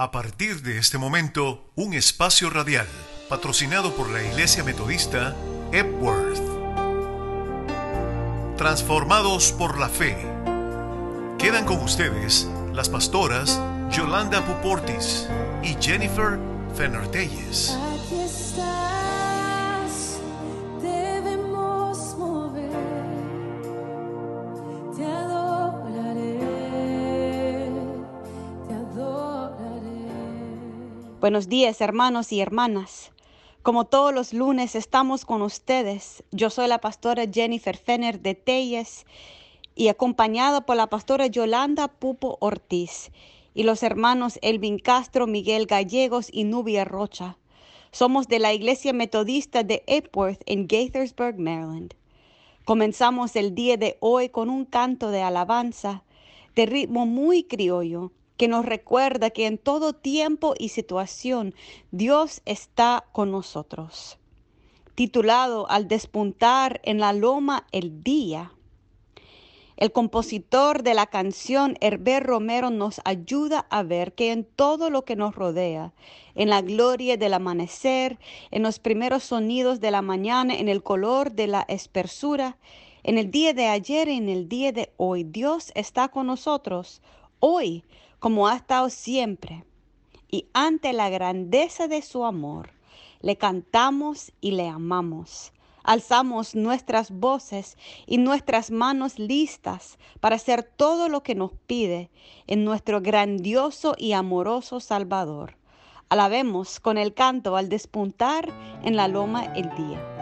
A partir de este momento, un espacio radial patrocinado por la Iglesia Metodista Epworth. Transformados por la fe. Quedan con ustedes las pastoras Yolanda Puportis y Jennifer Fenertelles. Buenos días, hermanos y hermanas. Como todos los lunes estamos con ustedes. Yo soy la pastora Jennifer Fenner de Telles y acompañada por la pastora Yolanda Pupo Ortiz y los hermanos Elvin Castro, Miguel Gallegos y Nubia Rocha. Somos de la Iglesia Metodista de Epworth en Gaithersburg, Maryland. Comenzamos el día de hoy con un canto de alabanza de ritmo muy criollo que nos recuerda que en todo tiempo y situación Dios está con nosotros. Titulado Al despuntar en la loma el día. El compositor de la canción Herbert Romero nos ayuda a ver que en todo lo que nos rodea, en la gloria del amanecer, en los primeros sonidos de la mañana, en el color de la espersura, en el día de ayer y en el día de hoy, Dios está con nosotros, hoy como ha estado siempre. Y ante la grandeza de su amor, le cantamos y le amamos. Alzamos nuestras voces y nuestras manos listas para hacer todo lo que nos pide en nuestro grandioso y amoroso Salvador. Alabemos con el canto al despuntar en la loma el día.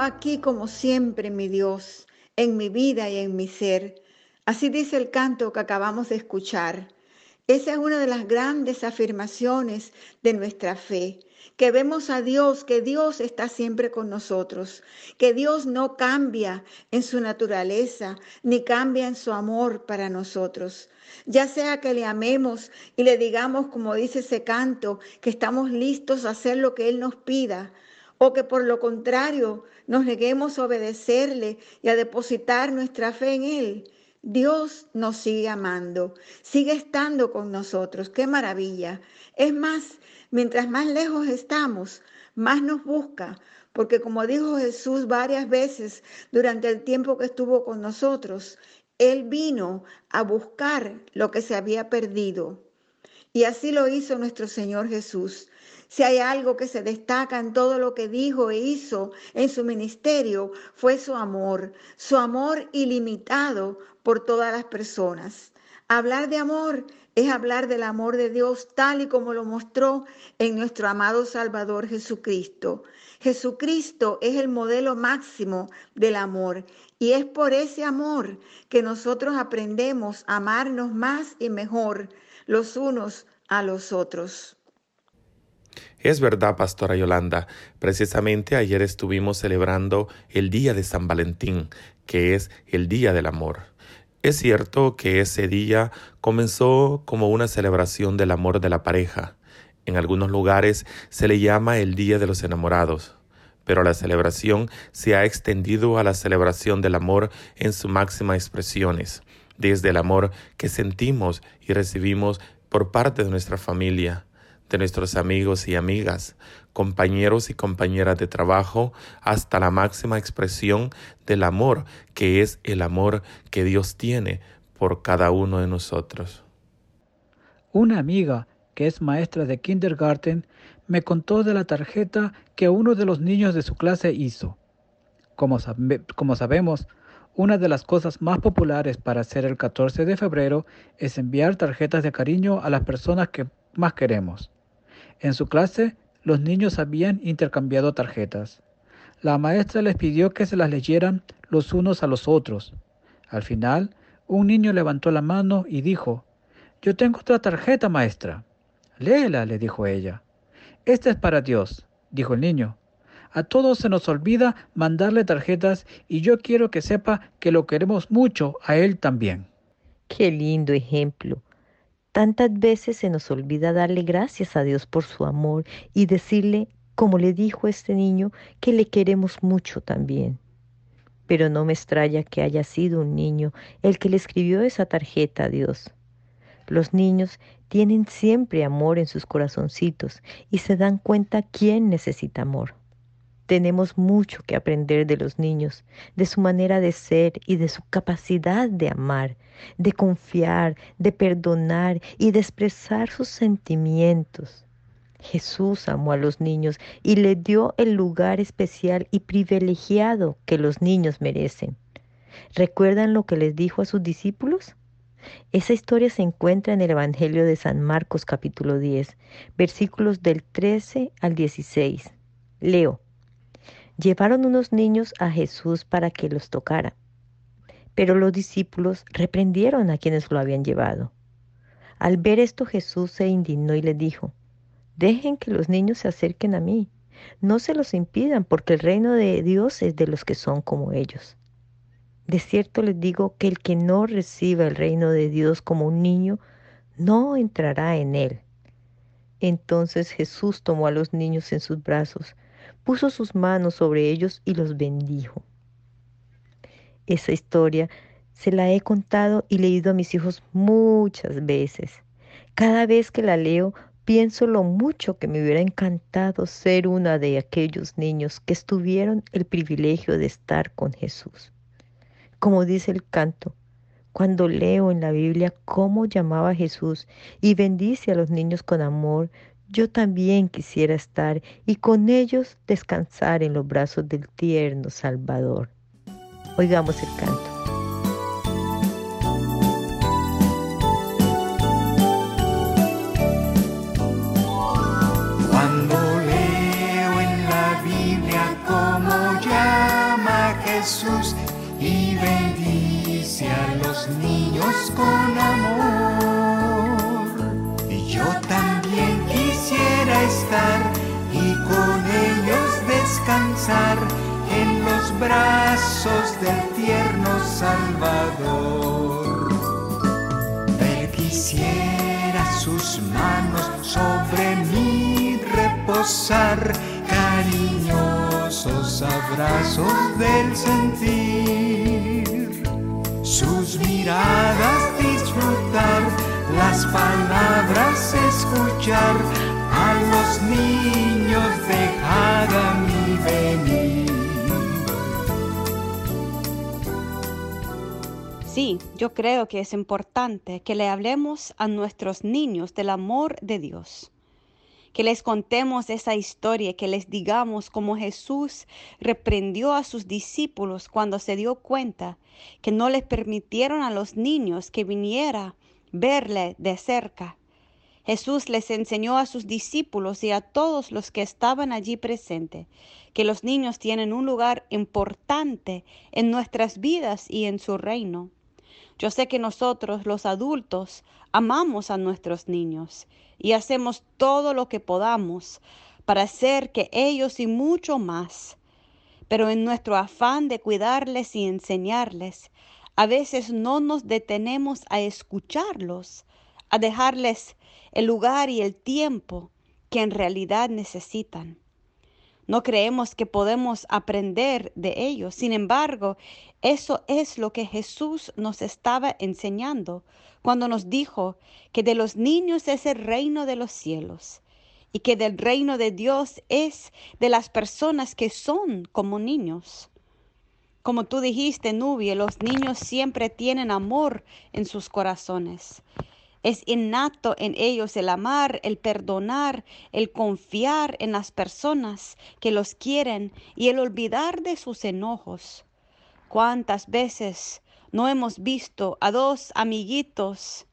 Aquí como siempre, mi Dios, en mi vida y en mi ser. Así dice el canto que acabamos de escuchar. Esa es una de las grandes afirmaciones de nuestra fe, que vemos a Dios, que Dios está siempre con nosotros, que Dios no cambia en su naturaleza, ni cambia en su amor para nosotros. Ya sea que le amemos y le digamos, como dice ese canto, que estamos listos a hacer lo que Él nos pida, o que por lo contrario nos neguemos a obedecerle y a depositar nuestra fe en Él. Dios nos sigue amando, sigue estando con nosotros. Qué maravilla. Es más, mientras más lejos estamos, más nos busca, porque como dijo Jesús varias veces durante el tiempo que estuvo con nosotros, Él vino a buscar lo que se había perdido. Y así lo hizo nuestro Señor Jesús. Si hay algo que se destaca en todo lo que dijo e hizo en su ministerio, fue su amor, su amor ilimitado por todas las personas. Hablar de amor es hablar del amor de Dios tal y como lo mostró en nuestro amado Salvador Jesucristo. Jesucristo es el modelo máximo del amor y es por ese amor que nosotros aprendemos a amarnos más y mejor los unos a los otros. Es verdad, Pastora Yolanda. Precisamente ayer estuvimos celebrando el Día de San Valentín, que es el Día del Amor. Es cierto que ese día comenzó como una celebración del amor de la pareja. En algunos lugares se le llama el Día de los Enamorados, pero la celebración se ha extendido a la celebración del amor en sus máximas expresiones, desde el amor que sentimos y recibimos por parte de nuestra familia, de nuestros amigos y amigas, compañeros y compañeras de trabajo, hasta la máxima expresión del amor, que es el amor que Dios tiene por cada uno de nosotros. Una amiga que es maestra de kindergarten me contó de la tarjeta que uno de los niños de su clase hizo. Como, como sabemos, una de las cosas más populares para hacer el 14 de febrero es enviar tarjetas de cariño a las personas que más queremos. En su clase, los niños habían intercambiado tarjetas. La maestra les pidió que se las leyeran los unos a los otros. Al final, un niño levantó la mano y dijo, Yo tengo otra tarjeta, maestra. Léela, le dijo ella. Esta es para Dios, dijo el niño. A todos se nos olvida mandarle tarjetas y yo quiero que sepa que lo queremos mucho a él también. Qué lindo ejemplo. Tantas veces se nos olvida darle gracias a Dios por su amor y decirle, como le dijo este niño, que le queremos mucho también. Pero no me extraña que haya sido un niño el que le escribió esa tarjeta a Dios. Los niños tienen siempre amor en sus corazoncitos y se dan cuenta quién necesita amor. Tenemos mucho que aprender de los niños, de su manera de ser y de su capacidad de amar, de confiar, de perdonar y de expresar sus sentimientos. Jesús amó a los niños y le dio el lugar especial y privilegiado que los niños merecen. ¿Recuerdan lo que les dijo a sus discípulos? Esa historia se encuentra en el Evangelio de San Marcos capítulo 10, versículos del 13 al 16. Leo. Llevaron unos niños a Jesús para que los tocara, pero los discípulos reprendieron a quienes lo habían llevado. Al ver esto Jesús se indignó y les dijo, Dejen que los niños se acerquen a mí, no se los impidan, porque el reino de Dios es de los que son como ellos. De cierto les digo que el que no reciba el reino de Dios como un niño, no entrará en él. Entonces Jesús tomó a los niños en sus brazos, puso sus manos sobre ellos y los bendijo. Esa historia se la he contado y leído a mis hijos muchas veces. Cada vez que la leo, pienso lo mucho que me hubiera encantado ser una de aquellos niños que estuvieron el privilegio de estar con Jesús. Como dice el canto, cuando leo en la Biblia cómo llamaba a Jesús y bendice a los niños con amor, yo también quisiera estar y con ellos descansar en los brazos del tierno Salvador. Oigamos el canto. Brazos del tierno Salvador. Él quisiera sus manos sobre mí reposar, cariñosos abrazos del sentir, sus miradas disfrutar, las palabras escuchar, a los niños dejar a mí venir. Sí, yo creo que es importante que le hablemos a nuestros niños del amor de Dios, que les contemos esa historia, que les digamos cómo Jesús reprendió a sus discípulos cuando se dio cuenta que no les permitieron a los niños que viniera verle de cerca. Jesús les enseñó a sus discípulos y a todos los que estaban allí presentes que los niños tienen un lugar importante en nuestras vidas y en su reino. Yo sé que nosotros, los adultos, amamos a nuestros niños y hacemos todo lo que podamos para hacer que ellos y mucho más. Pero en nuestro afán de cuidarles y enseñarles, a veces no nos detenemos a escucharlos, a dejarles el lugar y el tiempo que en realidad necesitan. No creemos que podemos aprender de ellos. Sin embargo, eso es lo que Jesús nos estaba enseñando cuando nos dijo que de los niños es el reino de los cielos y que del reino de Dios es de las personas que son como niños. Como tú dijiste, Nubia, los niños siempre tienen amor en sus corazones. Es innato en ellos el amar, el perdonar, el confiar en las personas que los quieren y el olvidar de sus enojos. ¿Cuántas veces no hemos visto a dos amiguitos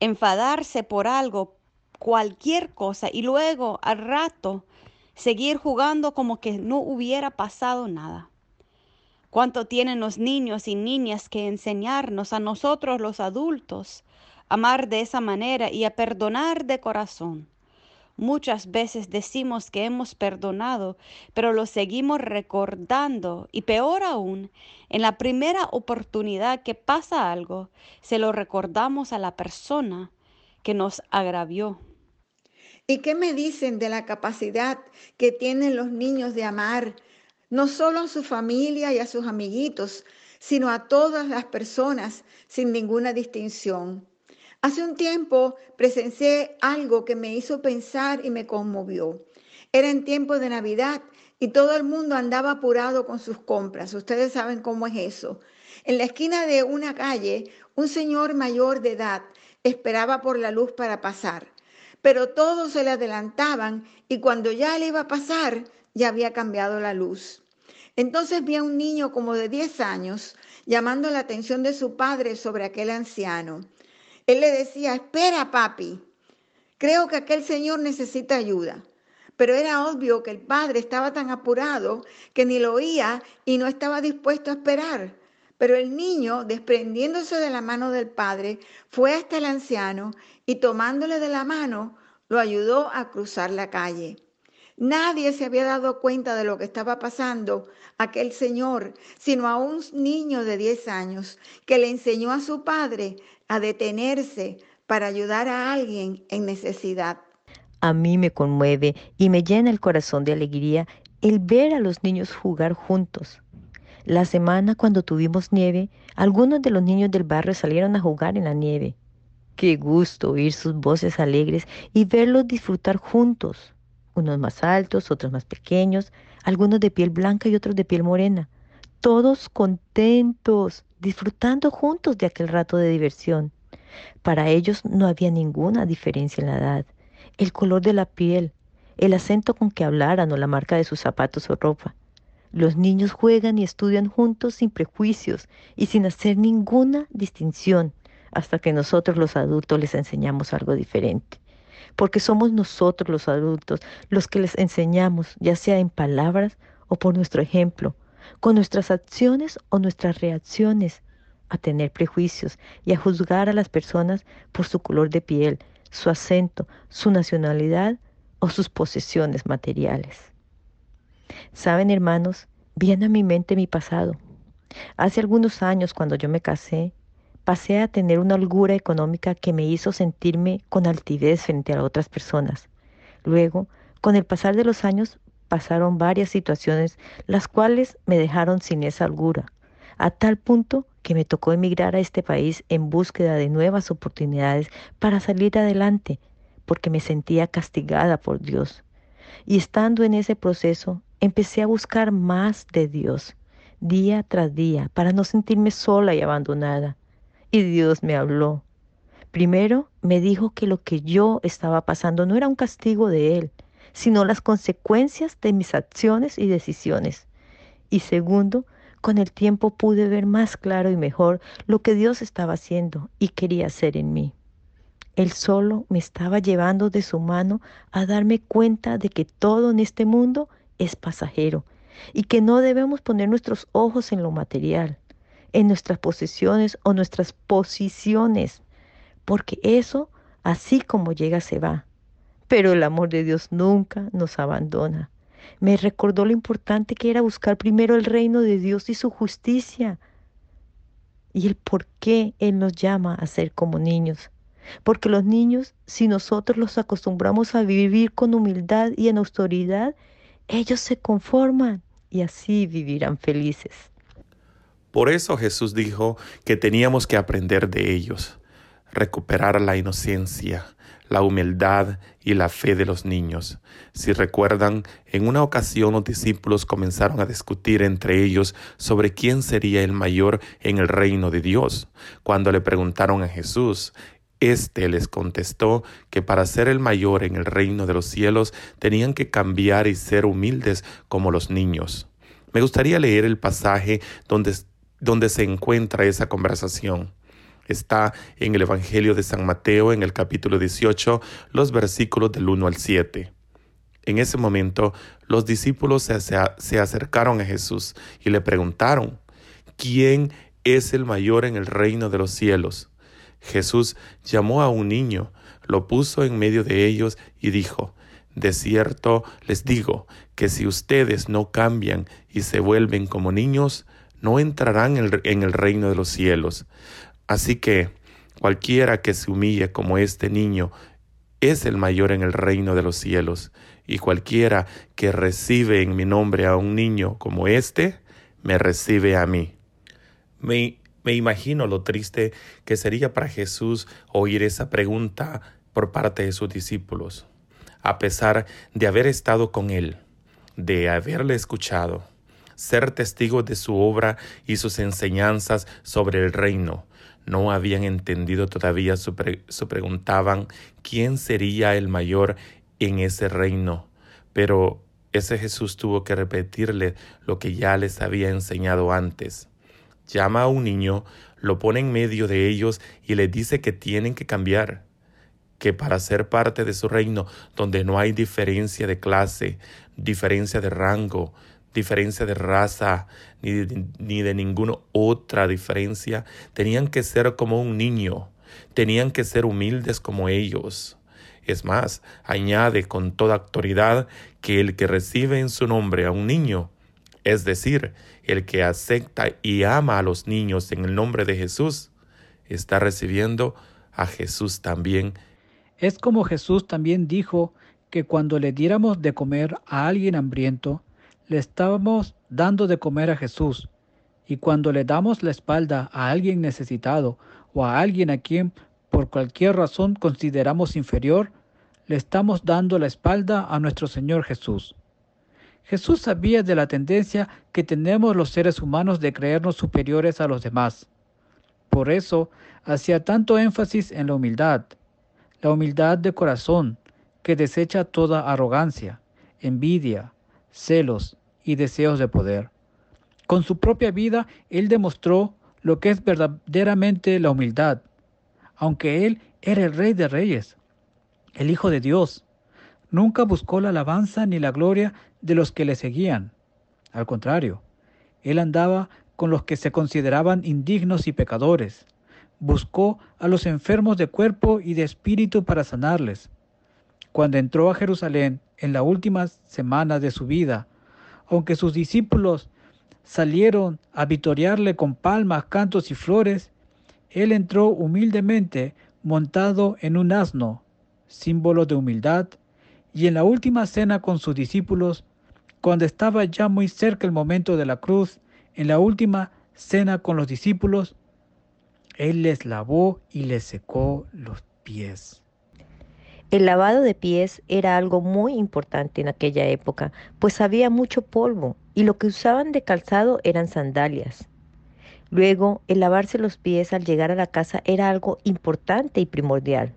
enfadarse por algo, cualquier cosa, y luego al rato seguir jugando como que no hubiera pasado nada? ¿Cuánto tienen los niños y niñas que enseñarnos a nosotros los adultos amar de esa manera y a perdonar de corazón. Muchas veces decimos que hemos perdonado, pero lo seguimos recordando y peor aún, en la primera oportunidad que pasa algo, se lo recordamos a la persona que nos agravió. ¿Y qué me dicen de la capacidad que tienen los niños de amar no solo a su familia y a sus amiguitos, sino a todas las personas sin ninguna distinción? Hace un tiempo presencié algo que me hizo pensar y me conmovió. Era en tiempo de Navidad y todo el mundo andaba apurado con sus compras. Ustedes saben cómo es eso. En la esquina de una calle, un señor mayor de edad esperaba por la luz para pasar, pero todos se le adelantaban y cuando ya le iba a pasar, ya había cambiado la luz. Entonces vi a un niño como de 10 años llamando la atención de su padre sobre aquel anciano. Él le decía, espera papi, creo que aquel señor necesita ayuda. Pero era obvio que el padre estaba tan apurado que ni lo oía y no estaba dispuesto a esperar. Pero el niño, desprendiéndose de la mano del padre, fue hasta el anciano y tomándole de la mano, lo ayudó a cruzar la calle. Nadie se había dado cuenta de lo que estaba pasando aquel señor, sino a un niño de 10 años que le enseñó a su padre a detenerse para ayudar a alguien en necesidad. A mí me conmueve y me llena el corazón de alegría el ver a los niños jugar juntos. La semana cuando tuvimos nieve, algunos de los niños del barrio salieron a jugar en la nieve. Qué gusto oír sus voces alegres y verlos disfrutar juntos, unos más altos, otros más pequeños, algunos de piel blanca y otros de piel morena, todos contentos, disfrutando juntos de aquel rato de diversión. Para ellos no había ninguna diferencia en la edad, el color de la piel, el acento con que hablaran o la marca de sus zapatos o ropa. Los niños juegan y estudian juntos sin prejuicios y sin hacer ninguna distinción hasta que nosotros los adultos les enseñamos algo diferente. Porque somos nosotros los adultos los que les enseñamos, ya sea en palabras o por nuestro ejemplo, con nuestras acciones o nuestras reacciones, a tener prejuicios y a juzgar a las personas por su color de piel, su acento, su nacionalidad o sus posesiones materiales. Saben, hermanos, viene a mi mente mi pasado. Hace algunos años, cuando yo me casé, pasé a tener una holgura económica que me hizo sentirme con altivez frente a otras personas. Luego, con el pasar de los años, pasaron varias situaciones las cuales me dejaron sin esa holgura, a tal punto que me tocó emigrar a este país en búsqueda de nuevas oportunidades para salir adelante, porque me sentía castigada por Dios. Y estando en ese proceso, empecé a buscar más de Dios. día tras día para no sentirme sola y abandonada. Y Dios me habló. Primero me dijo que lo que yo estaba pasando no era un castigo de Él, sino las consecuencias de mis acciones y decisiones. Y segundo, con el tiempo pude ver más claro y mejor lo que Dios estaba haciendo y quería hacer en mí. Él solo me estaba llevando de su mano a darme cuenta de que todo en este mundo es pasajero y que no debemos poner nuestros ojos en lo material, en nuestras posesiones o nuestras posiciones, porque eso, así como llega, se va. Pero el amor de Dios nunca nos abandona. Me recordó lo importante que era buscar primero el reino de Dios y su justicia y el por qué Él nos llama a ser como niños. Porque los niños, si nosotros los acostumbramos a vivir con humildad y en autoridad, ellos se conforman y así vivirán felices. Por eso Jesús dijo que teníamos que aprender de ellos, recuperar la inocencia, la humildad y la fe de los niños. Si recuerdan, en una ocasión los discípulos comenzaron a discutir entre ellos sobre quién sería el mayor en el reino de Dios. Cuando le preguntaron a Jesús, este les contestó que para ser el mayor en el reino de los cielos tenían que cambiar y ser humildes como los niños. Me gustaría leer el pasaje donde, donde se encuentra esa conversación. Está en el Evangelio de San Mateo en el capítulo 18, los versículos del 1 al 7. En ese momento los discípulos se, se acercaron a Jesús y le preguntaron, ¿quién es el mayor en el reino de los cielos? Jesús llamó a un niño, lo puso en medio de ellos y dijo, De cierto les digo que si ustedes no cambian y se vuelven como niños, no entrarán en el reino de los cielos. Así que cualquiera que se humille como este niño es el mayor en el reino de los cielos, y cualquiera que recibe en mi nombre a un niño como este, me recibe a mí. Me, me imagino lo triste que sería para Jesús oír esa pregunta por parte de sus discípulos, a pesar de haber estado con Él, de haberle escuchado, ser testigo de su obra y sus enseñanzas sobre el reino. No habían entendido todavía, se preguntaban quién sería el mayor en ese reino. Pero ese Jesús tuvo que repetirle lo que ya les había enseñado antes llama a un niño, lo pone en medio de ellos y le dice que tienen que cambiar, que para ser parte de su reino, donde no hay diferencia de clase, diferencia de rango, diferencia de raza, ni de, ni de ninguna otra diferencia, tenían que ser como un niño, tenían que ser humildes como ellos. Es más, añade con toda autoridad que el que recibe en su nombre a un niño, es decir, el que acepta y ama a los niños en el nombre de Jesús, está recibiendo a Jesús también. Es como Jesús también dijo que cuando le diéramos de comer a alguien hambriento, le estábamos dando de comer a Jesús. Y cuando le damos la espalda a alguien necesitado o a alguien a quien por cualquier razón consideramos inferior, le estamos dando la espalda a nuestro Señor Jesús. Jesús sabía de la tendencia que tenemos los seres humanos de creernos superiores a los demás. Por eso hacía tanto énfasis en la humildad, la humildad de corazón que desecha toda arrogancia, envidia, celos y deseos de poder. Con su propia vida, Él demostró lo que es verdaderamente la humildad, aunque Él era el Rey de Reyes, el Hijo de Dios. Nunca buscó la alabanza ni la gloria de los que le seguían. Al contrario, él andaba con los que se consideraban indignos y pecadores. Buscó a los enfermos de cuerpo y de espíritu para sanarles. Cuando entró a Jerusalén en la última semana de su vida, aunque sus discípulos salieron a vitoriarle con palmas, cantos y flores, él entró humildemente montado en un asno, símbolo de humildad, y en la última cena con sus discípulos cuando estaba ya muy cerca el momento de la cruz, en la última cena con los discípulos, Él les lavó y les secó los pies. El lavado de pies era algo muy importante en aquella época, pues había mucho polvo y lo que usaban de calzado eran sandalias. Luego, el lavarse los pies al llegar a la casa era algo importante y primordial.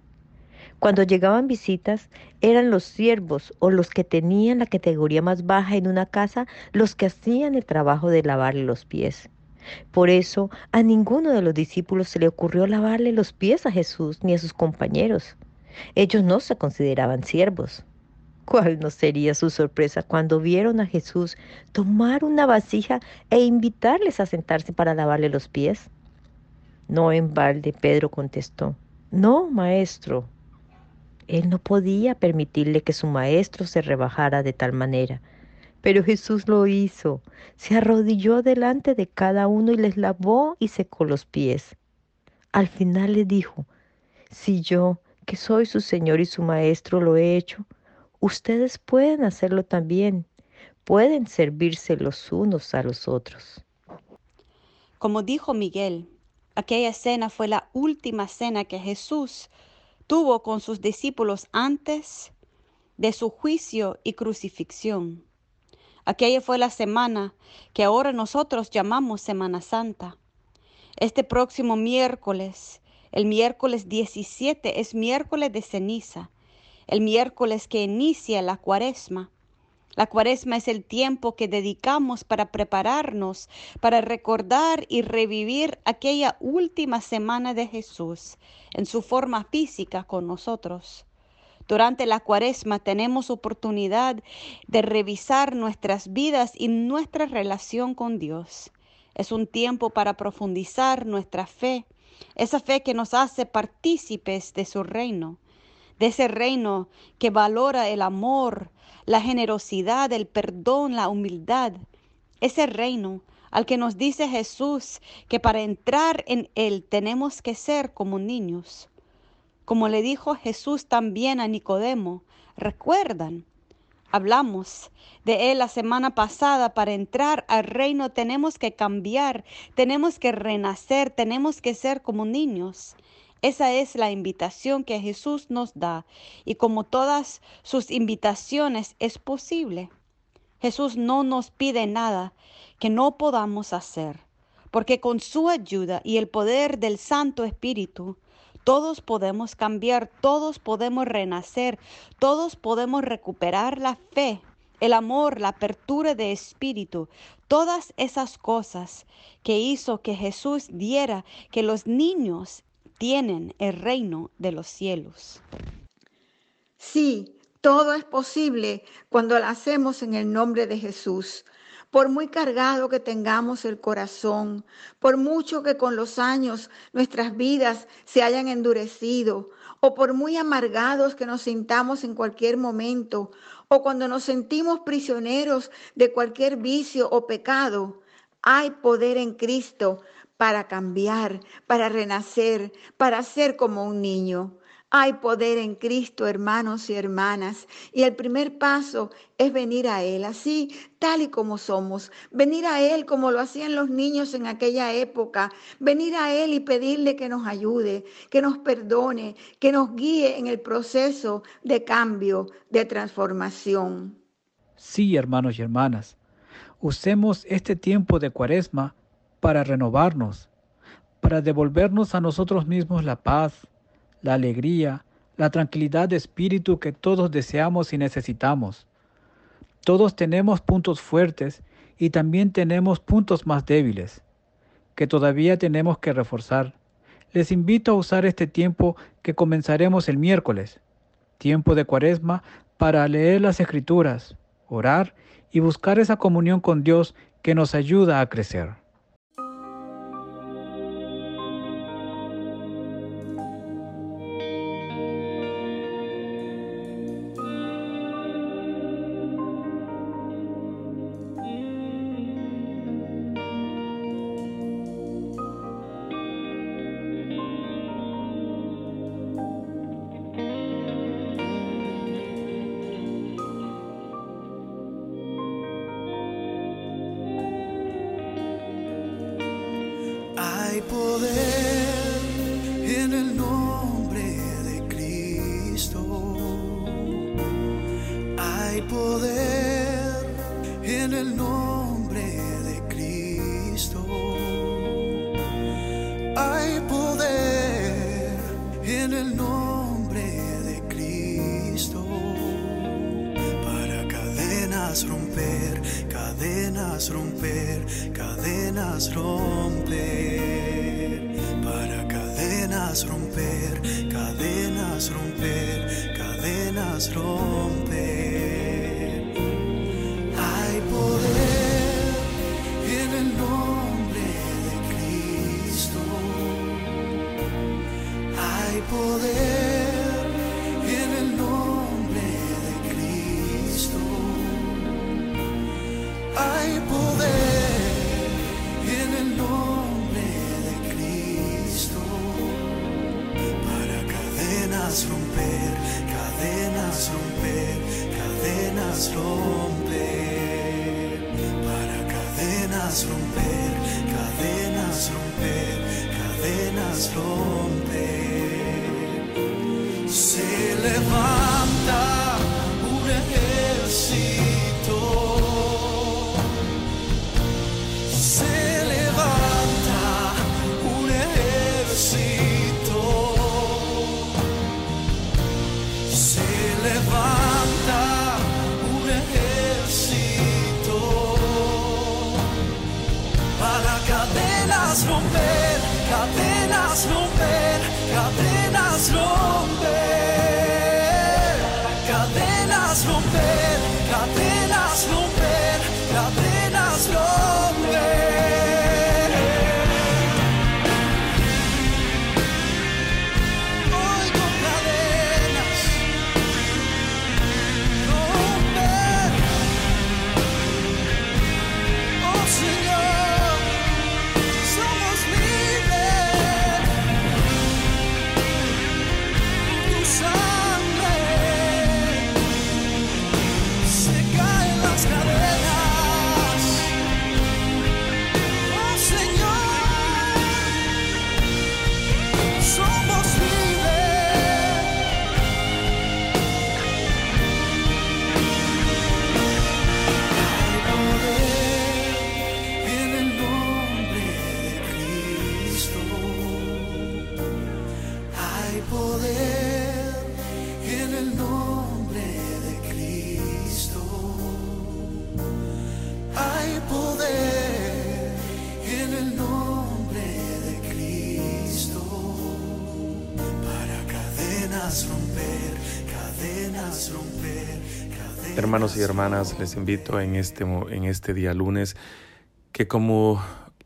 Cuando llegaban visitas, eran los siervos o los que tenían la categoría más baja en una casa los que hacían el trabajo de lavarle los pies. Por eso a ninguno de los discípulos se le ocurrió lavarle los pies a Jesús ni a sus compañeros. Ellos no se consideraban siervos. ¿Cuál no sería su sorpresa cuando vieron a Jesús tomar una vasija e invitarles a sentarse para lavarle los pies? No en balde, Pedro contestó. No, maestro. Él no podía permitirle que su maestro se rebajara de tal manera. Pero Jesús lo hizo. Se arrodilló delante de cada uno y les lavó y secó los pies. Al final le dijo, si yo, que soy su Señor y su Maestro, lo he hecho, ustedes pueden hacerlo también. Pueden servirse los unos a los otros. Como dijo Miguel, aquella cena fue la última cena que Jesús tuvo con sus discípulos antes de su juicio y crucifixión. Aquella fue la semana que ahora nosotros llamamos Semana Santa. Este próximo miércoles, el miércoles 17, es miércoles de ceniza, el miércoles que inicia la cuaresma. La cuaresma es el tiempo que dedicamos para prepararnos, para recordar y revivir aquella última semana de Jesús en su forma física con nosotros. Durante la cuaresma tenemos oportunidad de revisar nuestras vidas y nuestra relación con Dios. Es un tiempo para profundizar nuestra fe, esa fe que nos hace partícipes de su reino, de ese reino que valora el amor, la generosidad, el perdón, la humildad, ese reino al que nos dice Jesús que para entrar en él tenemos que ser como niños. Como le dijo Jesús también a Nicodemo, recuerdan, hablamos de él la semana pasada, para entrar al reino tenemos que cambiar, tenemos que renacer, tenemos que ser como niños. Esa es la invitación que Jesús nos da y como todas sus invitaciones es posible. Jesús no nos pide nada que no podamos hacer, porque con su ayuda y el poder del Santo Espíritu, todos podemos cambiar, todos podemos renacer, todos podemos recuperar la fe, el amor, la apertura de espíritu, todas esas cosas que hizo que Jesús diera que los niños tienen el reino de los cielos. Sí, todo es posible cuando lo hacemos en el nombre de Jesús. Por muy cargado que tengamos el corazón, por mucho que con los años nuestras vidas se hayan endurecido, o por muy amargados que nos sintamos en cualquier momento, o cuando nos sentimos prisioneros de cualquier vicio o pecado, hay poder en Cristo para cambiar, para renacer, para ser como un niño. Hay poder en Cristo, hermanos y hermanas, y el primer paso es venir a Él, así tal y como somos, venir a Él como lo hacían los niños en aquella época, venir a Él y pedirle que nos ayude, que nos perdone, que nos guíe en el proceso de cambio, de transformación. Sí, hermanos y hermanas, usemos este tiempo de cuaresma para renovarnos, para devolvernos a nosotros mismos la paz, la alegría, la tranquilidad de espíritu que todos deseamos y necesitamos. Todos tenemos puntos fuertes y también tenemos puntos más débiles, que todavía tenemos que reforzar. Les invito a usar este tiempo que comenzaremos el miércoles, tiempo de cuaresma, para leer las escrituras, orar y buscar esa comunión con Dios que nos ayuda a crecer. Cadenas romper, cadenas romper, cadenas romper. Hay poder en el nombre de Cristo. Hay poder cadenas romper, cadenas romper, cadenas romper. Se levanta romper, cadenas romper, cadenas romper, Hermanos y hermanas, les invito en este, en este día lunes que como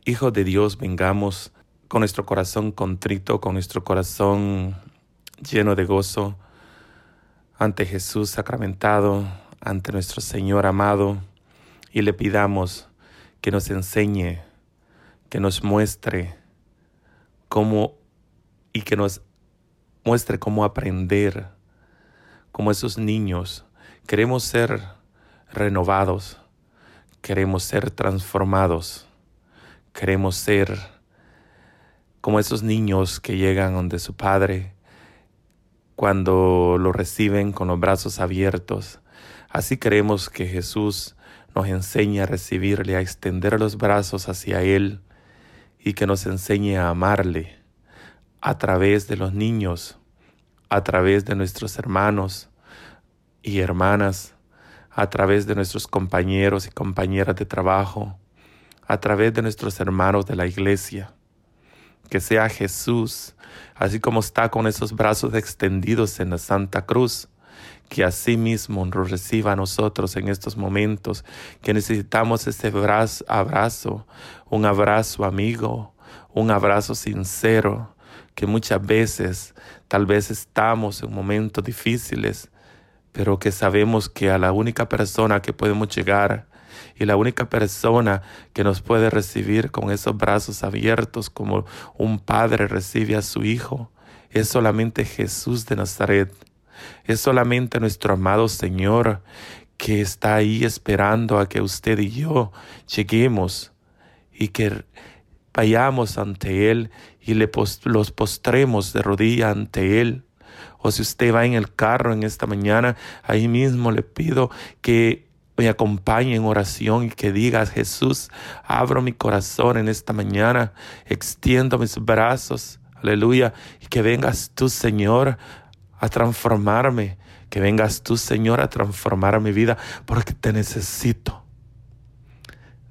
hijos de Dios vengamos con nuestro corazón contrito, con nuestro corazón lleno de gozo ante Jesús sacramentado, ante nuestro Señor amado, y le pidamos que nos enseñe, que nos muestre cómo y que nos muestre cómo aprender como esos niños. Queremos ser renovados, queremos ser transformados, queremos ser como esos niños que llegan donde su padre cuando lo reciben con los brazos abiertos. Así queremos que Jesús nos enseñe a recibirle, a extender los brazos hacia Él y que nos enseñe a amarle a través de los niños, a través de nuestros hermanos y hermanas, a través de nuestros compañeros y compañeras de trabajo, a través de nuestros hermanos de la iglesia. Que sea Jesús, así como está con esos brazos extendidos en la Santa Cruz, que así mismo nos reciba a nosotros en estos momentos, que necesitamos ese abrazo, abrazo, un abrazo amigo, un abrazo sincero, que muchas veces tal vez estamos en momentos difíciles, pero que sabemos que a la única persona que podemos llegar y la única persona que nos puede recibir con esos brazos abiertos como un padre recibe a su hijo es solamente Jesús de Nazaret. Es solamente nuestro amado Señor que está ahí esperando a que usted y yo lleguemos y que vayamos ante Él y le los postremos de rodilla ante Él O si usted va en el carro en esta mañana, ahí mismo le pido que me acompañe en oración y que digas, Jesús, abro mi corazón en esta mañana, extiendo mis brazos, aleluya, y que vengas tú, Señor, a transformarme, que vengas tú, Señor, a transformar mi vida, porque te necesito.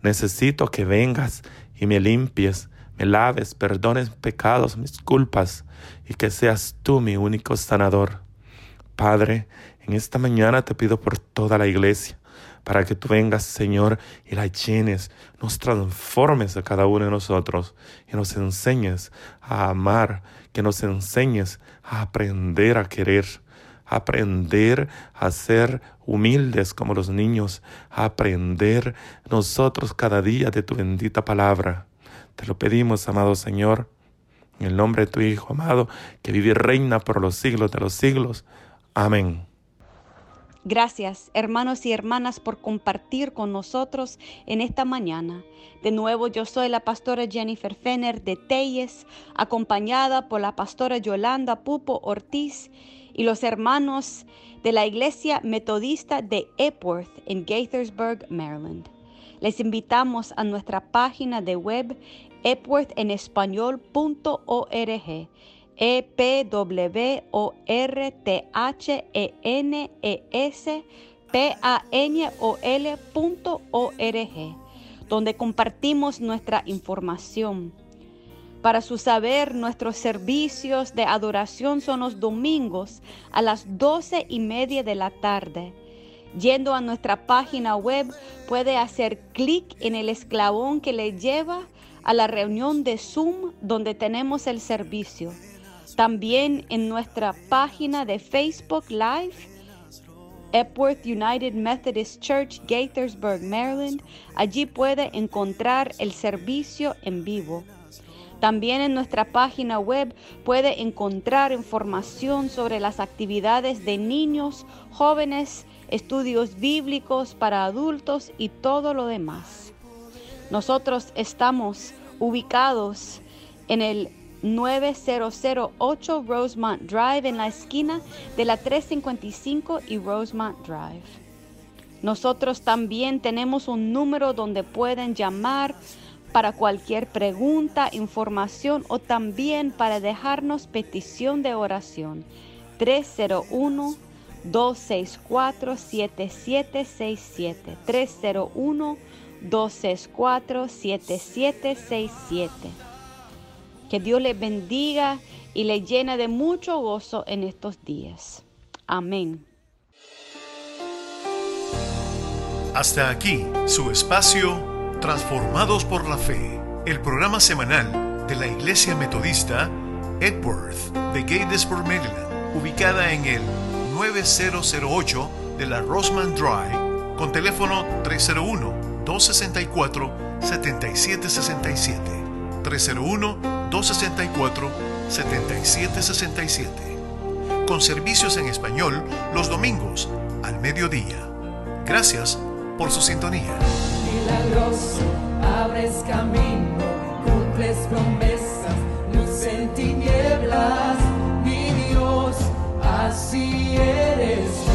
Necesito que vengas y me limpies, me laves, perdones pecados, mis culpas, y que seas tú mi único sanador. Padre, en esta mañana te pido por toda la iglesia, para que tú vengas, Señor, y la llenes, nos transformes a cada uno de nosotros y nos enseñes a amar, que nos enseñes a aprender a querer, a aprender a ser humildes como los niños, a aprender nosotros cada día de tu bendita palabra. Te lo pedimos, amado Señor, en el nombre de tu Hijo amado, que vive y reina por los siglos de los siglos. Amén. Gracias, hermanos y hermanas, por compartir con nosotros en esta mañana. De nuevo, yo soy la pastora Jennifer Fenner de Telles, acompañada por la pastora Yolanda Pupo Ortiz y los hermanos de la Iglesia Metodista de Epworth en Gaithersburg, Maryland. Les invitamos a nuestra página de web epworthenespañol.org e p a n o donde compartimos nuestra información. Para su saber, nuestros servicios de adoración son los domingos a las doce y media de la tarde. Yendo a nuestra página web, puede hacer clic en el esclavón que le lleva a la reunión de Zoom donde tenemos el servicio. También en nuestra página de Facebook Live, Epworth United Methodist Church, Gaithersburg, Maryland. Allí puede encontrar el servicio en vivo. También en nuestra página web puede encontrar información sobre las actividades de niños, jóvenes, estudios bíblicos para adultos y todo lo demás. Nosotros estamos ubicados en el 9008 Rosemont Drive en la esquina de la 355 y Rosemont Drive. Nosotros también tenemos un número donde pueden llamar para cualquier pregunta, información o también para dejarnos petición de oración. 301 264 7767 301 264 7767 que Dios le bendiga y le llene de mucho gozo en estos días. Amén. Hasta aquí su espacio Transformados por la Fe, el programa semanal de la Iglesia Metodista Edworth de Gatesburg, Maryland, ubicada en el 9008 de la Roseman Drive, con teléfono 301-264-7767. 301-264-7767. Con servicios en español los domingos al mediodía. Gracias por su sintonía. Milagroso, abres camino, cumples promesas así eres.